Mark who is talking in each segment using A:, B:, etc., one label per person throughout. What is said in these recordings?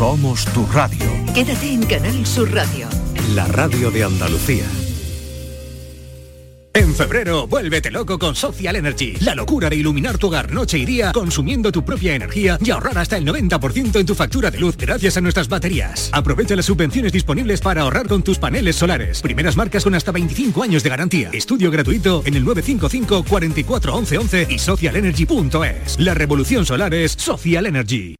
A: Somos tu radio.
B: Quédate en Canal Sur Radio.
A: La radio de Andalucía.
C: En febrero, vuélvete loco con Social Energy. La locura de iluminar tu hogar noche y día consumiendo tu propia energía y ahorrar hasta el 90% en tu factura de luz gracias a nuestras baterías. Aprovecha las subvenciones disponibles para ahorrar con tus paneles solares. Primeras marcas con hasta 25 años de garantía. Estudio gratuito en el 955 44 11 11 y socialenergy.es. La revolución solar es Social Energy.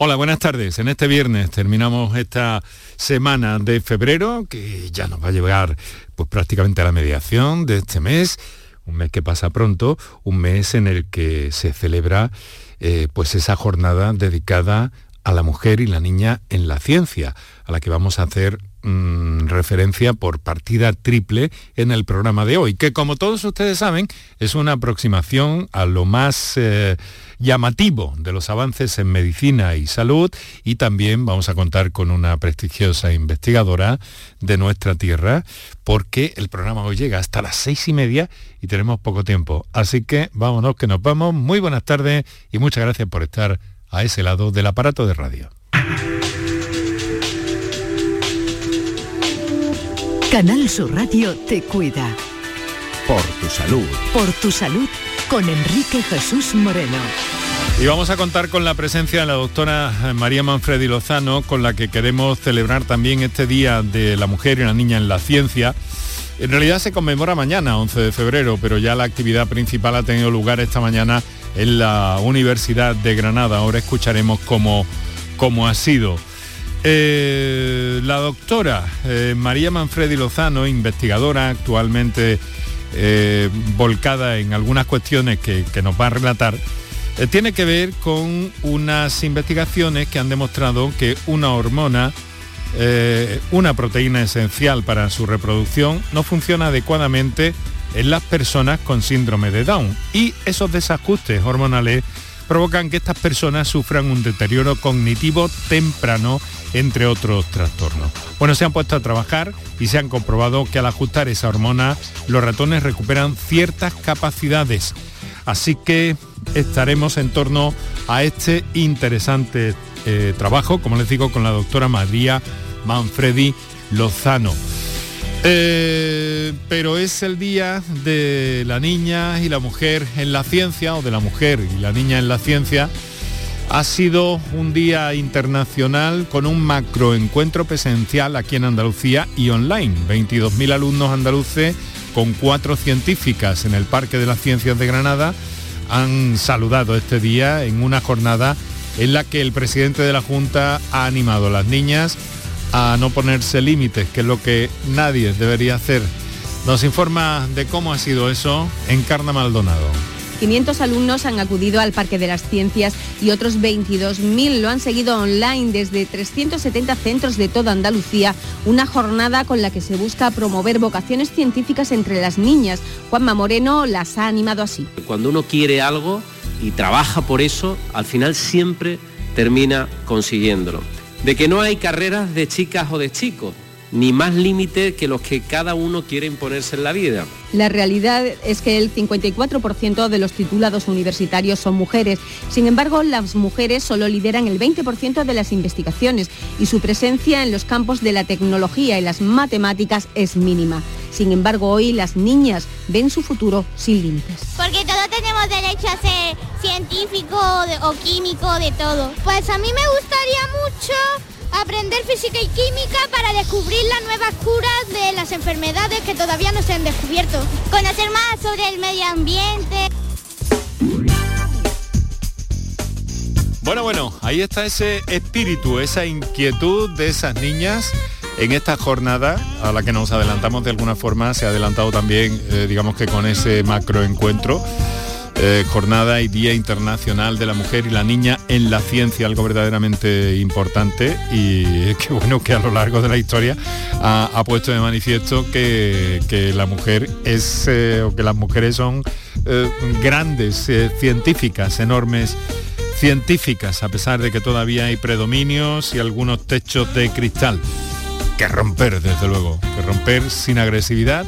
D: Hola, buenas tardes. En este viernes terminamos esta semana de febrero que ya nos va a llevar pues prácticamente a la mediación de este mes, un mes que pasa pronto, un mes en el que se celebra eh, pues esa jornada dedicada a la mujer y la niña en la ciencia, a la que vamos a hacer Mm, referencia por partida triple en el programa de hoy, que como todos ustedes saben es una aproximación a lo más eh, llamativo de los avances en medicina y salud y también vamos a contar con una prestigiosa investigadora de nuestra tierra porque el programa hoy llega hasta las seis y media y tenemos poco tiempo. Así que vámonos que nos vamos. Muy buenas tardes y muchas gracias por estar a ese lado del aparato de radio.
B: Canal Sur Radio te cuida.
A: Por tu salud.
B: Por tu salud con Enrique Jesús Moreno.
D: Y vamos a contar con la presencia de la doctora María Manfredi Lozano, con la que queremos celebrar también este Día de la Mujer y la Niña en la Ciencia. En realidad se conmemora mañana, 11 de febrero, pero ya la actividad principal ha tenido lugar esta mañana en la Universidad de Granada. Ahora escucharemos cómo, cómo ha sido. Eh, la doctora eh, María Manfredi Lozano, investigadora actualmente eh, volcada en algunas cuestiones que, nos va a relatar, tiene que ver con unas investigaciones que han demostrado que una hormona, una proteína esencial para su reproducción, no funciona adecuadamente en las personas con síndrome de Down. Y esos desajustes hormonales provocan que estas personas sufran un deterioro cognitivo temprano entre otros trastornos. Bueno, se han puesto a trabajar y se han comprobado que al ajustar esa hormona, los ratones recuperan ciertas capacidades. Así que estaremos en torno a este interesante eh, trabajo, como les digo, con la doctora María Manfredi Lozano. Eh, pero es el día de la niña y la mujer en la ciencia, o de la mujer y la niña en la ciencia, ha sido un día internacional con un macroencuentro presencial aquí en Andalucía y online. 22.000 alumnos andaluces con cuatro científicas en el Parque de las Ciencias de Granada han saludado este día en una jornada en la que el presidente de la Junta ha animado a las niñas a no ponerse límites, que es lo que nadie debería hacer. Nos informa de cómo ha sido eso Encarna Maldonado.
E: 500 alumnos han acudido al Parque de las Ciencias y otros 22.000 lo han seguido online desde 370 centros de toda Andalucía, una jornada con la que se busca promover vocaciones científicas entre las niñas. Juanma Moreno las ha animado así.
F: Cuando uno quiere algo y trabaja por eso, al final siempre termina consiguiéndolo. De que no hay carreras de chicas o de chicos, ni más límites que los que cada uno quiere imponerse en la vida.
E: La realidad es que el 54% de los titulados universitarios son mujeres. Sin embargo, las mujeres solo lideran el 20% de las investigaciones y su presencia en los campos de la tecnología y las matemáticas es mínima. Sin embargo, hoy las niñas ven su futuro sin límites.
G: Porque todos tenemos derecho a ser científico o químico, de todo. Pues a mí me gustaría mucho aprender física y química para descubrir las nuevas curas de las enfermedades que todavía no se han descubierto. Conocer más sobre el medio ambiente.
D: Bueno, bueno, ahí está ese espíritu, esa inquietud de esas niñas en esta jornada a la que nos adelantamos de alguna forma, se ha adelantado también, eh, digamos que con ese macroencuentro eh, jornada y Día Internacional de la Mujer y la Niña en la Ciencia, algo verdaderamente importante y qué bueno que a lo largo de la historia ha, puesto de manifiesto que, la mujer es, eh, o que las mujeres son eh, grandes científicas, enormes científicas, a pesar de que todavía hay predominios y algunos techos de cristal. Que romper, desde luego, que romper sin agresividad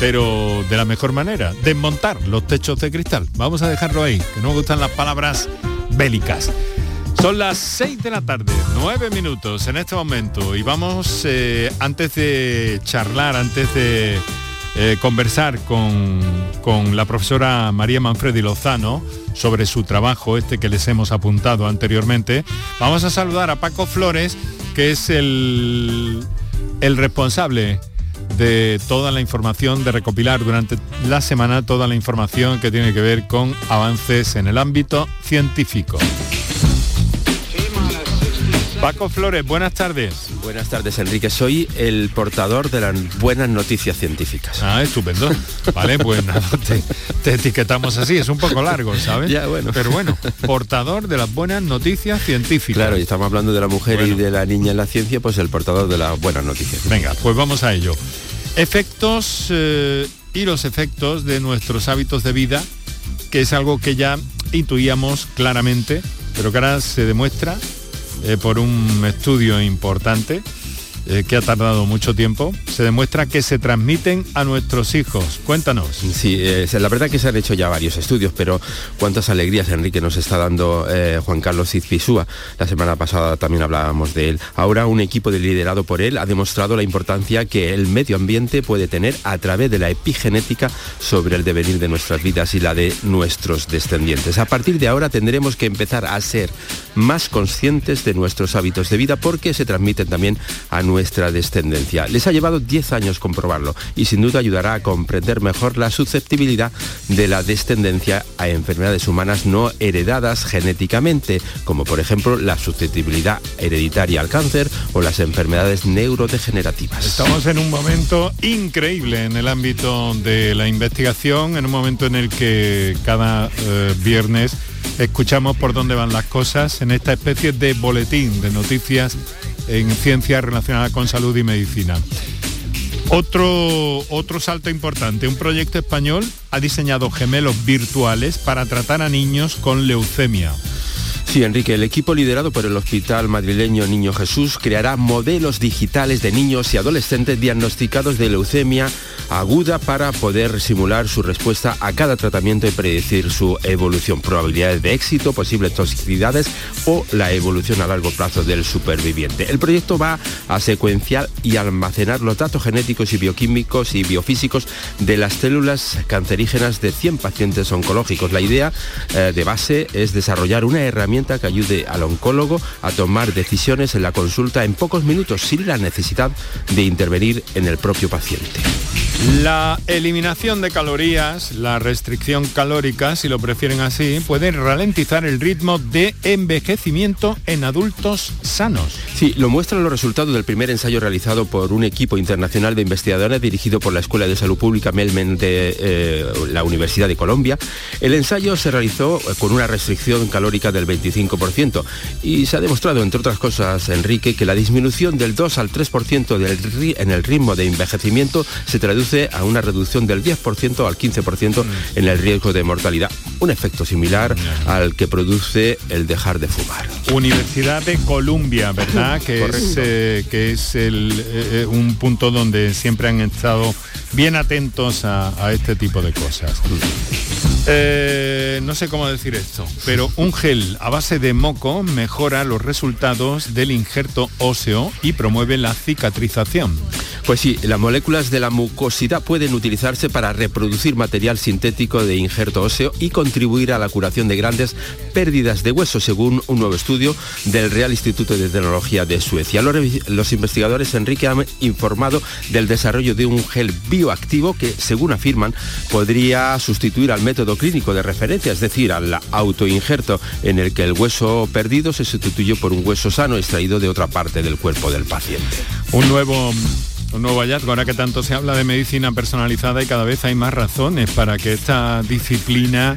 D: pero de la mejor manera, desmontar los techos de cristal. Vamos a dejarlo ahí, que no me gustan las palabras bélicas. Son las 6 de la tarde, 9 minutos en este momento y vamos, eh, antes de charlar, antes de eh, conversar con, con, la profesora María Manfredi Lozano sobre su trabajo, este que les hemos apuntado anteriormente, vamos a saludar a Paco Flores, que es el, el responsable de toda la información, de recopilar durante la semana toda la información que tiene que ver con avances en el ámbito científico. Paco Flores, buenas tardes.
H: Buenas tardes, Enrique. Soy el portador de las buenas noticias científicas.
D: Ah, estupendo. Vale, pues nada, te, etiquetamos así. Es un poco largo, ¿sabes?
H: Ya, bueno.
D: Pero bueno, portador de las buenas noticias científicas.
H: Claro, y estamos hablando de la mujer y de la niña en la ciencia, pues el portador de las buenas noticias.
D: Venga, pues vamos a ello. Efectos eh, y los efectos de nuestros hábitos de vida, que es algo que ya intuíamos claramente, pero que ahora se demuestra eh, por un estudio importante eh, que ha tardado mucho tiempo, se demuestra que se transmiten a nuestros hijos. Cuéntanos.
H: Sí, eh, la verdad que se han hecho ya varios estudios, pero cuántas alegrías, Enrique, nos está dando eh, Juan Carlos Izpisúa. La semana pasada también hablábamos de él. Ahora un equipo liderado por él ha demostrado la importancia que el medio ambiente puede tener a través de la epigenética sobre el devenir de nuestras vidas y la de nuestros descendientes. A partir de ahora tendremos que empezar a ser más conscientes de nuestros hábitos de vida porque se transmiten también a nuestros nuestra descendencia. Les ha llevado 10 años comprobarlo y sin duda ayudará a comprender mejor la susceptibilidad de la descendencia a enfermedades humanas no heredadas genéticamente, como por ejemplo la susceptibilidad hereditaria al cáncer o las enfermedades neurodegenerativas.
D: Estamos en un momento increíble en el ámbito de la investigación, en un momento en el que cada eh, viernes escuchamos por dónde van las cosas en esta especie de boletín de noticias en ciencias relacionadas con salud y medicina. Otro, otro salto importante, un proyecto español ha diseñado gemelos virtuales para tratar a niños con leucemia.
H: Sí, Enrique, el equipo liderado por el Hospital Madrileño Niño Jesús creará modelos digitales de niños y adolescentes diagnosticados de leucemia aguda para poder simular su respuesta a cada tratamiento y predecir su evolución, probabilidades de éxito, posibles toxicidades o la evolución a largo plazo del superviviente. El proyecto va a secuenciar y almacenar los datos genéticos y bioquímicos y biofísicos de las células cancerígenas de 100 pacientes oncológicos. La idea eh, de base es desarrollar una herramienta que ayude al oncólogo a tomar decisiones en la consulta en pocos minutos sin la necesidad de intervenir en el propio paciente.
D: La eliminación de calorías, la restricción calórica, si lo prefieren así, puede ralentizar el ritmo de envejecimiento en adultos sanos.
H: Sí, lo muestran los resultados del primer ensayo realizado por un equipo internacional de investigadores dirigido por la Escuela de Salud Pública Melmen de eh, la Universidad de Colombia. El ensayo se realizó con una restricción calórica del 25% y se ha demostrado, entre otras cosas, Enrique, que la disminución del 2 al 3% del, en el ritmo de envejecimiento se traduce a una reducción del 10% al 15% en el riesgo de mortalidad. Un efecto similar al que produce el dejar de fumar.
D: Universidad de Columbia, ¿verdad? Que es, eh, que es el, eh, un punto donde siempre han estado bien atentos a, este tipo de cosas. Eh, no sé cómo decir esto, pero un gel a base de moco mejora los resultados del injerto óseo y promueve la cicatrización.
H: Pues sí, las moléculas de la mucosidad pueden utilizarse para reproducir material sintético de injerto óseo y contribuir a la curación de grandes pérdidas de hueso, según un nuevo estudio del Real Instituto de Tecnología de Suecia. Los, investigadores, Enrique, han informado del desarrollo de un gel bioactivo que, según afirman, podría sustituir al método clínico de referencia, es decir, al autoinjerto en el que el hueso perdido se sustituyó por un hueso sano extraído de otra parte del cuerpo del paciente.
D: Un nuevo un nuevo hallazgo, ahora que tanto se habla de medicina personalizada y cada vez hay más razones para que esta disciplina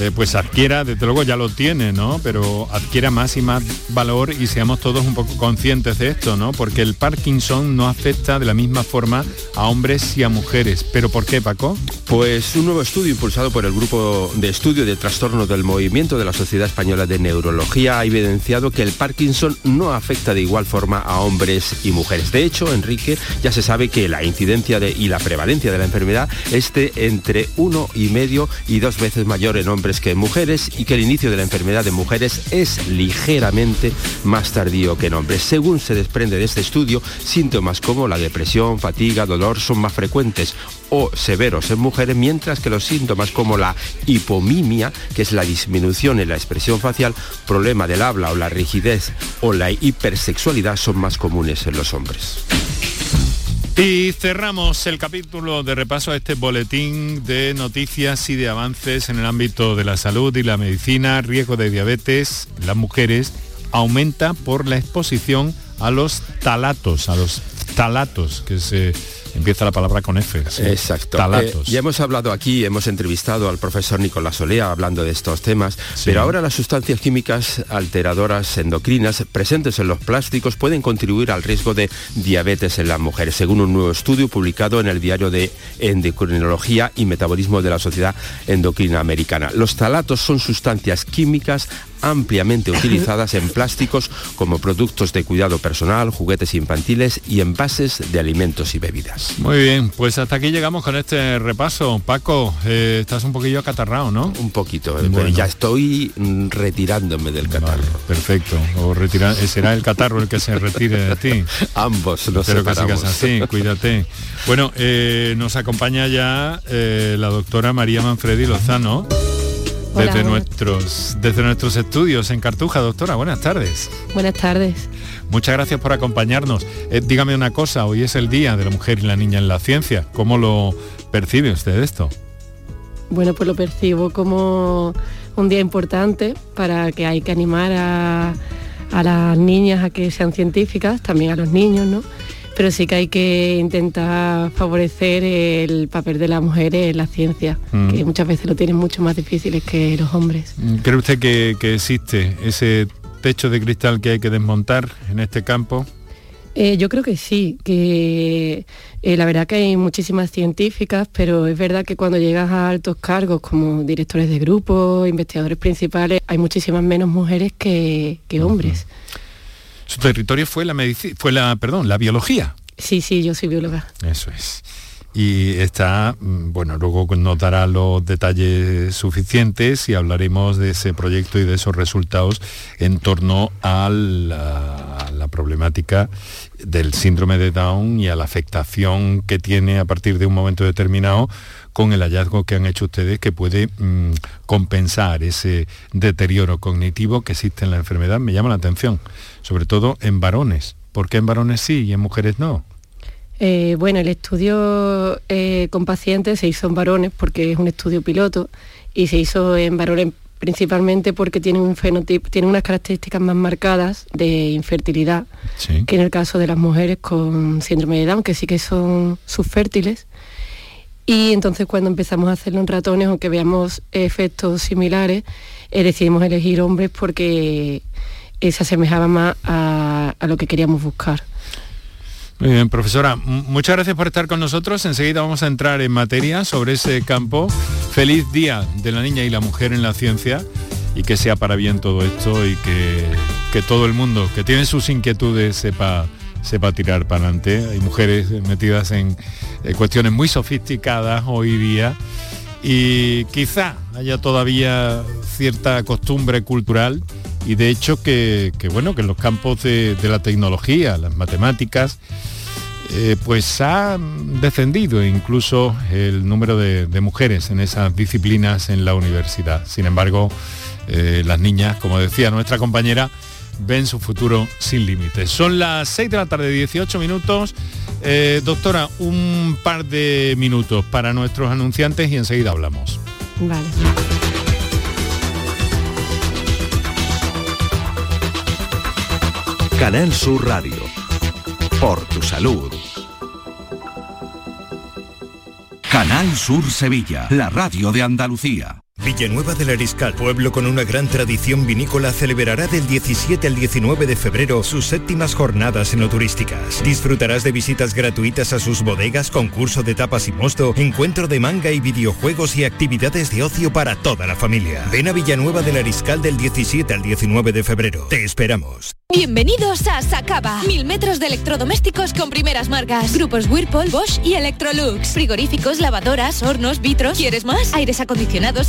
D: eh, pues adquiera, desde luego ya lo tiene, ¿no? Pero adquiera más y más valor y seamos todos un poco conscientes de esto, ¿no? Porque el Parkinson no afecta de la misma forma a hombres y a mujeres. ¿Pero por qué, Paco?
H: Pues un nuevo estudio impulsado por el Grupo de Estudio de Trastornos del Movimiento de la Sociedad Española de Neurología ha evidenciado que el Parkinson no afecta de igual forma a hombres y mujeres. De hecho, Enrique, ya se sabe que la incidencia de, y la prevalencia de la enfermedad es de entre uno y medio y dos veces mayor en hombres que en mujeres y que el inicio de la enfermedad de mujeres es ligeramente más tardío que en hombres. Según se desprende de este estudio, síntomas como la depresión, fatiga, dolor son más frecuentes o severos en mujeres, mientras que los síntomas como la hipomimia, que es la disminución en la expresión facial, problema del habla o la rigidez o la hipersexualidad son más comunes en los hombres.
D: Y cerramos el capítulo de repaso a este boletín de noticias y de avances en el ámbito de la salud y la medicina. Riesgo de diabetes, las mujeres aumenta por la exposición a los talatos, a los talatos que se Empieza la palabra con F.
H: Exacto. Eh, ya hemos hablado aquí, hemos entrevistado al profesor Nicolás Solea hablando de estos temas, pero ahora las sustancias químicas alteradoras endocrinas presentes en los plásticos pueden contribuir al riesgo de diabetes en las mujeres, según un nuevo estudio publicado en el diario de Endocrinología y Metabolismo de la Sociedad Endocrina Americana. Los talatos son sustancias químicas ampliamente utilizadas en plásticos como productos de cuidado personal, juguetes infantiles y envases de alimentos y bebidas.
D: Muy bien, pues hasta aquí llegamos con este repaso. Paco, eh, estás un poquillo acatarrado, ¿no?
H: Un poquito, eh, ya estoy mm, retirándome del catarro.
D: perfecto, o retirar, eh, será el catarro el que se retire de ti.
H: Ambos los
D: Espero que sigas así, cuídate. Bueno, nos acompaña ya la doctora María Manfredi Lozano desde, nuestros, desde nuestros estudios en Cartuja. Doctora, buenas tardes.
I: Buenas tardes.
D: Muchas gracias por acompañarnos. Eh, dígame una cosa, hoy es el Día de la Mujer y la Niña en la Ciencia. ¿Cómo lo percibe usted esto?
I: Bueno, pues lo percibo como un día importante para que hay que animar a, a las niñas a que sean científicas, también a los niños, ¿no? Pero sí que hay que intentar favorecer el papel de las mujeres en la ciencia, mm. que muchas veces lo tienen mucho más difíciles que los hombres.
D: Mm, ¿Cree usted que, existe ese techo de cristal que hay que desmontar en este campo?
I: Eh, yo creo que sí, que eh, la verdad que hay muchísimas científicas, pero es verdad que cuando llegas a altos cargos como directores de grupos, investigadores principales, hay muchísimas menos mujeres que, hombres.
D: Su territorio fue la medicina, fue la, perdón, la biología.
I: Sí, sí, yo soy bióloga.
D: Eso es. Y está, mm, bueno, luego nos dará los detalles suficientes y hablaremos de ese proyecto y de esos resultados en torno a la, problemática del síndrome de Down y a la afectación que tiene a partir de un momento determinado con el hallazgo que han hecho ustedes que puede mm, compensar ese deterioro cognitivo que existe en la enfermedad. Me llama la atención, sobre todo en varones. ¿Por qué en varones sí y en mujeres no?
I: Eh, bueno, el estudio eh, con pacientes se hizo en varones porque es un estudio piloto y se hizo en varones principalmente porque tienen un fenotipo, tienen unas características más marcadas de infertilidad que en el caso de las mujeres con síndrome de Down, que sí que son subfértiles y entonces cuando empezamos a hacerlo en ratones, aunque veamos efectos similares, eh, decidimos elegir hombres porque eh, se asemejaba más a, lo que queríamos buscar.
D: Muy bien, profesora, muchas gracias por estar con nosotros. Enseguida vamos a entrar en materia sobre ese campo. Feliz día de la niña y la mujer en la ciencia y que sea para bien todo esto y que, que todo el mundo que tiene sus inquietudes sepa sepa tirar para adelante. Hay mujeres metidas en cuestiones muy sofisticadas hoy día y quizá haya todavía cierta costumbre cultural y de hecho que, bueno que en los campos de, la tecnología, las matemáticas, eh, pues ha descendido incluso el número de, mujeres en esas disciplinas en la universidad. Sin embargo, eh, las niñas, como decía nuestra compañera, ven su futuro sin límites. Son las 6 de la tarde, 18 minutos. Eh, doctora, un par de minutos para nuestros anunciantes y enseguida hablamos.
I: Vale.
A: Canal Sur Radio. Por tu salud. Canal Sur Sevilla, la radio de Andalucía.
J: Villanueva del Ariscal, pueblo con una gran tradición vinícola, celebrará del 17 al 19 de febrero sus séptimas jornadas enoturísticas. Disfrutarás de visitas gratuitas a sus bodegas, concurso de tapas y mosto, encuentro de manga y videojuegos y actividades de ocio para toda la familia. Ven a Villanueva del Ariscal del 17 al 19 de febrero. Te esperamos.
K: Bienvenidos a Sacaba. Mil metros de electrodomésticos con primeras marcas. Grupos Whirlpool, Bosch y Electrolux. Frigoríficos, lavadoras, hornos, vitros. ¿Quieres más? Aires acondicionados,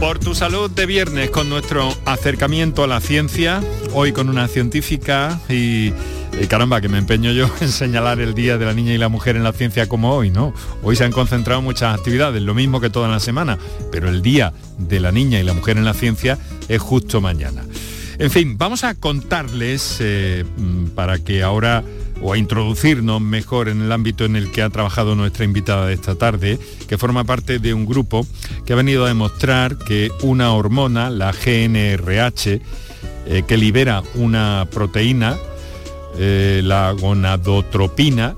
D: Por tu salud de viernes con nuestro acercamiento a la ciencia, hoy con una científica y, y caramba, que me empeño yo en señalar el Día de la Niña y la Mujer en la Ciencia como hoy, ¿no? Hoy se han concentrado muchas actividades, lo mismo que toda la semana, pero el Día de la Niña y la Mujer en la Ciencia es justo mañana. En fin, vamos a contarles eh, para que ahora o a introducirnos mejor en el ámbito en el que ha trabajado nuestra invitada de esta tarde, que forma parte de un grupo que ha venido a demostrar que una hormona, la GNRH, eh, que libera una proteína, eh, la gonadotropina,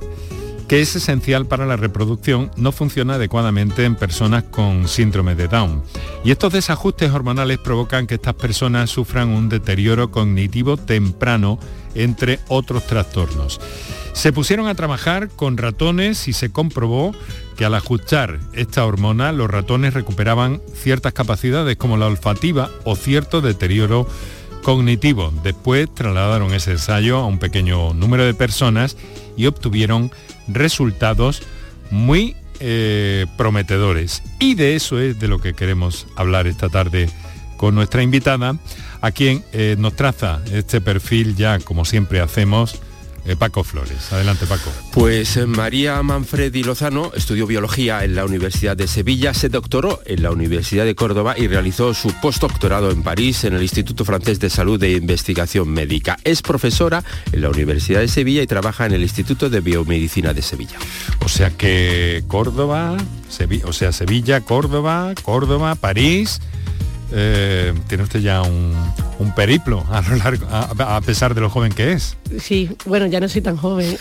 D: que es esencial para la reproducción, no funciona adecuadamente en personas con síndrome de Down. Y estos desajustes hormonales provocan que estas personas sufran un deterioro cognitivo temprano, entre otros trastornos. Se pusieron a trabajar con ratones y se comprobó que al ajustar esta hormona los ratones recuperaban ciertas capacidades como la olfativa o cierto deterioro cognitivo. Después trasladaron ese ensayo a un pequeño número de personas y obtuvieron resultados muy eh, prometedores. Y de eso es de lo que queremos hablar esta tarde con nuestra invitada, a quien eh, nos traza este perfil ya, como siempre hacemos, eh, Paco Flores. Adelante, Paco.
H: Pues eh, María Manfredi Lozano estudió biología en la Universidad de Sevilla, se doctoró en la Universidad de Córdoba y realizó su postdoctorado en París en el Instituto Francés de Salud e Investigación Médica. Es profesora en la Universidad de Sevilla y trabaja en el Instituto de Biomedicina de Sevilla.
D: O sea que Córdoba, Sevi- o sea Sevilla, Córdoba, Córdoba, París. Eh, tiene usted ya un, un periplo a lo largo, a, a pesar de lo joven que es.
I: Sí, bueno, ya no soy tan joven.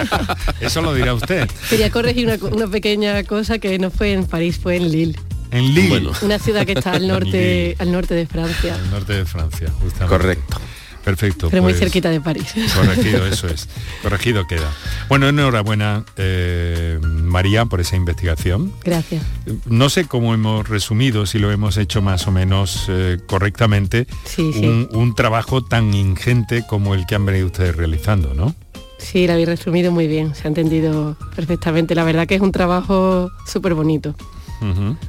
D: Eso lo dirá usted.
I: Quería corregir una, co- una pequeña cosa que no fue en París, fue en Lille.
D: En Lille.
I: Una ciudad que está al norte, al norte de Francia,
D: Al norte de Francia, justamente.
H: Correcto.
D: Perfecto.
I: pero muy
D: pues,
I: cerquita de París.
D: Corregido, eso es. Corregido queda. Bueno, enhorabuena, eh, María, por esa investigación.
I: Gracias.
D: No sé cómo hemos resumido, si lo hemos hecho más o menos eh, correctamente,
I: Sí, sí.
D: Un, un trabajo tan ingente como el que han venido ustedes realizando, ¿no?
I: Sí, la habéis resumido muy bien, se ha entendido perfectamente. La verdad que es un trabajo súper bonito.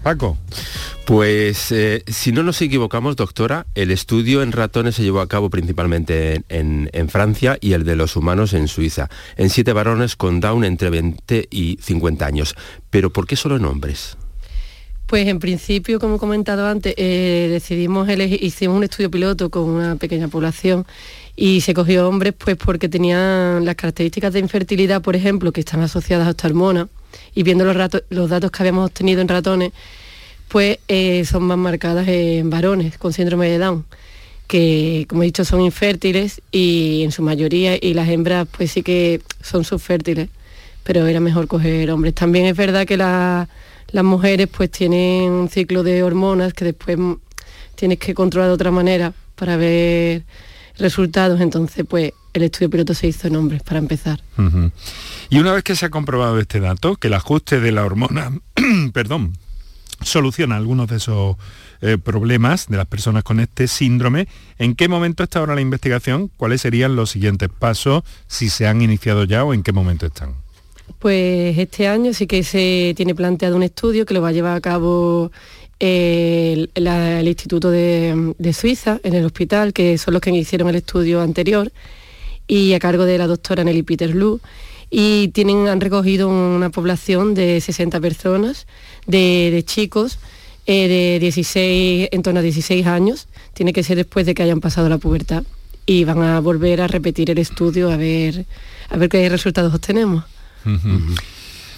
D: Paco.
H: Pues eh, si no nos equivocamos, doctora, el estudio en ratones se llevó a cabo principalmente en, en- en Francia y el de los humanos en Suiza, en siete varones con Down entre 20 y 50 años. Pero ¿por qué solo en hombres?
I: Pues en principio, como he comentado antes, eh, decidimos elegir, hicimos un estudio piloto con una pequeña población y se cogió hombres pues porque tenían las características de infertilidad, por ejemplo, que están asociadas a esta hormona y viendo los, rato- los datos que habíamos obtenido en ratones, pues eh, son más marcadas en varones con síndrome de Down que como he dicho son infértiles y en su mayoría y las hembras pues sí que son subfértiles pero era mejor coger hombres. También es verdad que la- las mujeres pues tienen un ciclo de hormonas que después tienes que controlar de otra manera para ver resultados. Entonces pues el estudio piloto se hizo en hombres para empezar.
D: Y una vez que se ha comprobado este dato, que el ajuste de la hormona, perdón, soluciona algunos de esos eh, problemas de las personas con este síndrome, ¿en qué momento está ahora la investigación? ¿Cuáles serían los siguientes pasos, si se han iniciado ya o en qué momento están?
I: Pues este año sí que se tiene planteado un estudio que lo va a llevar a cabo el, Instituto de, de, Suiza, en el hospital, que son los que hicieron el estudio anterior, y a cargo de la doctora Nelly Peterloo. Y tienen, han recogido una población de 60 personas, de, chicos, eh, de 16, en torno a 16 años. Tiene que ser después de que hayan pasado la pubertad. Y van a volver a repetir el estudio a ver, a ver qué resultados obtenemos.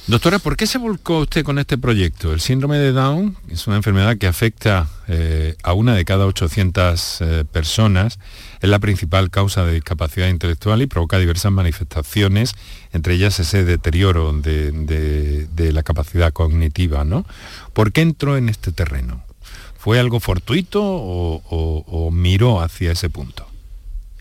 D: Doctora, ¿por qué se volcó usted con este proyecto? El síndrome de Down es una enfermedad que afecta eh, a una de cada 800 eh, personas, es la principal causa de discapacidad intelectual y provoca diversas manifestaciones, entre ellas ese deterioro de, la capacidad cognitiva. ¿no? ¿Por qué entró en este terreno? ¿Fue algo fortuito o miró hacia ese punto?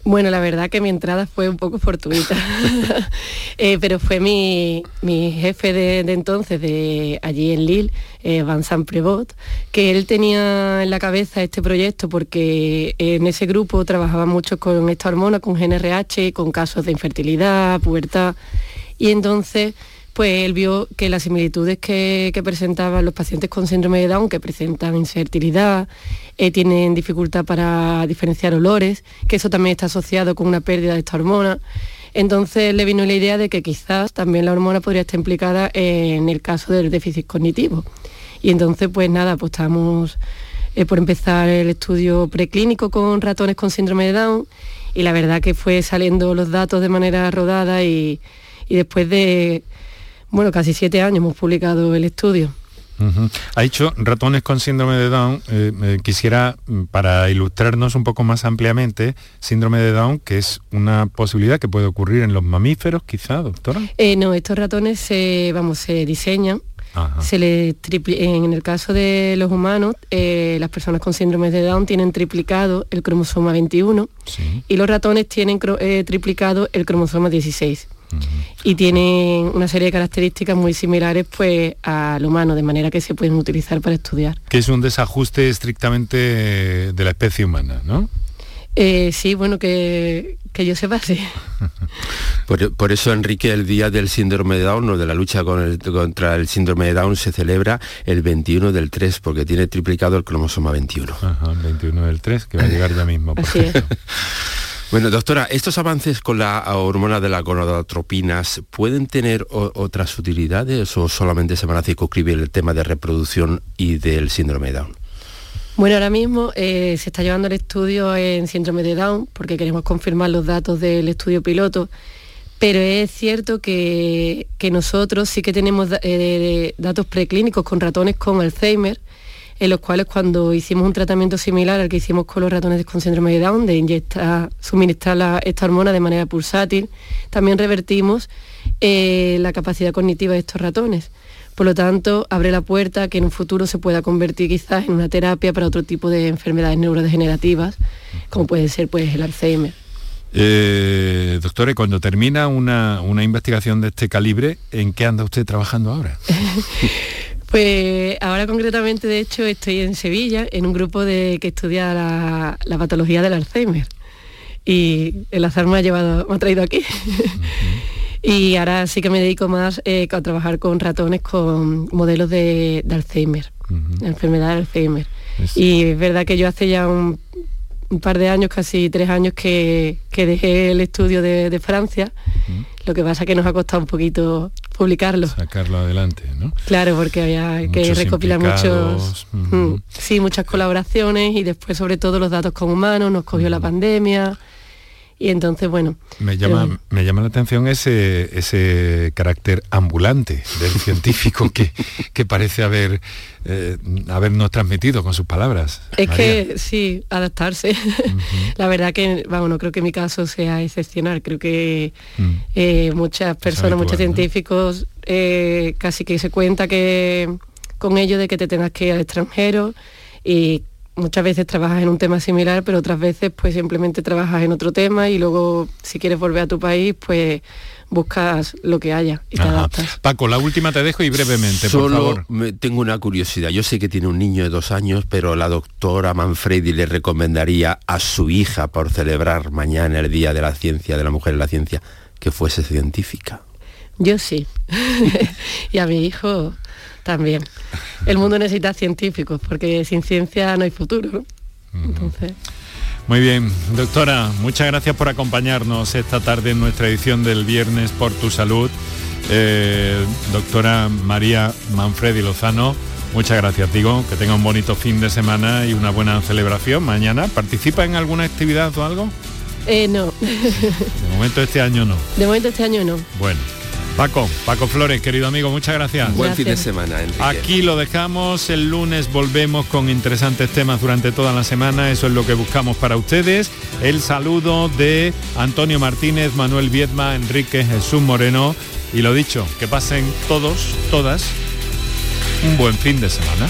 I: Bueno, la verdad que mi entrada fue un poco fortuita, eh, pero fue mi, jefe de, entonces, de allí en Lille, eh, Vincent Prevot, que él tenía en la cabeza este proyecto porque en ese grupo trabajaba mucho con esta hormona, con GNRH, con casos de infertilidad, pubertad, y entonces pues él vio que las similitudes que, presentaban los pacientes con síndrome de Down, que presentan infertilidad, eh, tienen dificultad para diferenciar olores, que eso también está asociado con una pérdida de esta hormona. Entonces le vino la idea de que quizás también la hormona podría estar implicada en el caso del déficit cognitivo. Y entonces, pues nada, pues estamos eh, por empezar el estudio preclínico con ratones con síndrome de Down y la verdad que fue saliendo los datos de manera rodada y después de bueno, casi siete años hemos publicado el estudio.
D: Ha dicho ratones con síndrome de Down. Eh, eh, quisiera, mm, para ilustrarnos un poco más ampliamente, síndrome de Down, que es una posibilidad que puede ocurrir en los mamíferos, quizá, doctora.
I: Eh, no, estos ratones se, vamos, se diseñan. Se le en el caso de los humanos, las personas con síndrome de Down tienen triplicado el cromosoma 21 y los ratones tienen triplicado el cromosoma 16 y tienen una serie de características muy similares pues al humano, de manera que se pueden utilizar para estudiar.
D: Que es un desajuste estrictamente de la especie humana, ¿no?
I: Eh, sí, bueno, que, yo sepa, sí.
H: por, eso, Enrique, el Día del Síndrome de Down o de la lucha contra el síndrome de Down se celebra el 21 del 3, porque tiene triplicado el cromosoma 21.
D: Ajá, el 21 del 3, que va a llegar ya mismo.
I: Así es.
H: Bueno, doctora, ¿estos avances con la hormona de las gonadotropinas pueden tener otras utilidades o solamente se van a circunscribir el tema de reproducción y del síndrome de Down?
I: Bueno, ahora mismo eh, se está llevando el estudio en síndrome de Down porque queremos confirmar los datos del estudio piloto, pero es cierto que, nosotros sí que tenemos eh, datos preclínicos con ratones con Alzheimer, en los cuales cuando hicimos un tratamiento similar al que hicimos con los ratones con síndrome de Down, de inyectar, suministrar esta hormona de manera pulsátil, también revertimos eh, la capacidad cognitiva de estos ratones. Por lo tanto, abre la puerta a que en un futuro se pueda convertir quizás en una terapia para otro tipo de enfermedades neurodegenerativas, como puede ser pues, el Alzheimer.
D: Eh, doctor, cuando termina una, una investigación de este calibre, ¿en qué anda usted trabajando ahora?
I: Pues ahora concretamente, de hecho, estoy en Sevilla, en un grupo de, que estudia la, patología del Alzheimer. Y el azar me ha, llevado, me ha traído aquí. y ahora sí que me dedico más eh, a trabajar con ratones con modelos de, Alzheimer, la enfermedad de Alzheimer. Y es verdad que yo hace ya un, par de años, casi tres años, que, dejé el estudio de, Francia. Lo que pasa es que nos ha costado un poquito publicarlo.
D: Sacarlo adelante, ¿no?
I: Claro, porque había que recopilar muchos, mm, sí, muchas colaboraciones y después sobre todo los datos con humanos, nos cogió la pandemia y entonces bueno
D: me llama me llama la atención ese ese carácter ambulante del científico que, que parece haber eh, habernos transmitido con sus palabras
I: es que sí adaptarse. La verdad que vamos no creo que mi caso sea excepcional. Creo que mm. eh, muchas personas muchos científicos eh, casi que se cuenta que con ello de que te tengas que ir al extranjero y muchas veces trabajas en un tema similar, pero otras veces pues simplemente trabajas en otro tema y luego si quieres volver a tu país, pues buscas lo que haya y te adaptas.
D: Paco, la última te dejo y brevemente,
H: Solo
D: por favor.
H: tengo una curiosidad. Yo sé que tiene un niño de dos años, pero la doctora Manfredi le recomendaría a su hija por celebrar mañana el Día de la Ciencia, de la Mujer en la Ciencia, que fuese científica.
I: Yo sí. y a mi hijo también. El mundo necesita científicos, porque sin ciencia no hay futuro, ¿no? Entonces...
D: Muy bien, doctora, muchas gracias por acompañarnos esta tarde en nuestra edición del viernes por tu salud. Eh, doctora María Manfredi Lozano, muchas gracias, digo, que tenga un bonito fin de semana y una buena celebración mañana. ¿Participa en alguna actividad o algo?
I: Eh, no.
D: De momento este año no.
I: De momento este año no.
D: Bueno. Paco, Paco Flores, querido amigo, muchas gracias.
H: Buen fin de semana.
D: Aquí lo dejamos, el lunes volvemos con interesantes temas durante toda la semana, eso es lo que buscamos para ustedes. El saludo de Antonio Martínez, Manuel Viedma, Enrique Jesús Moreno y lo dicho, que pasen todos, todas, un buen fin de semana.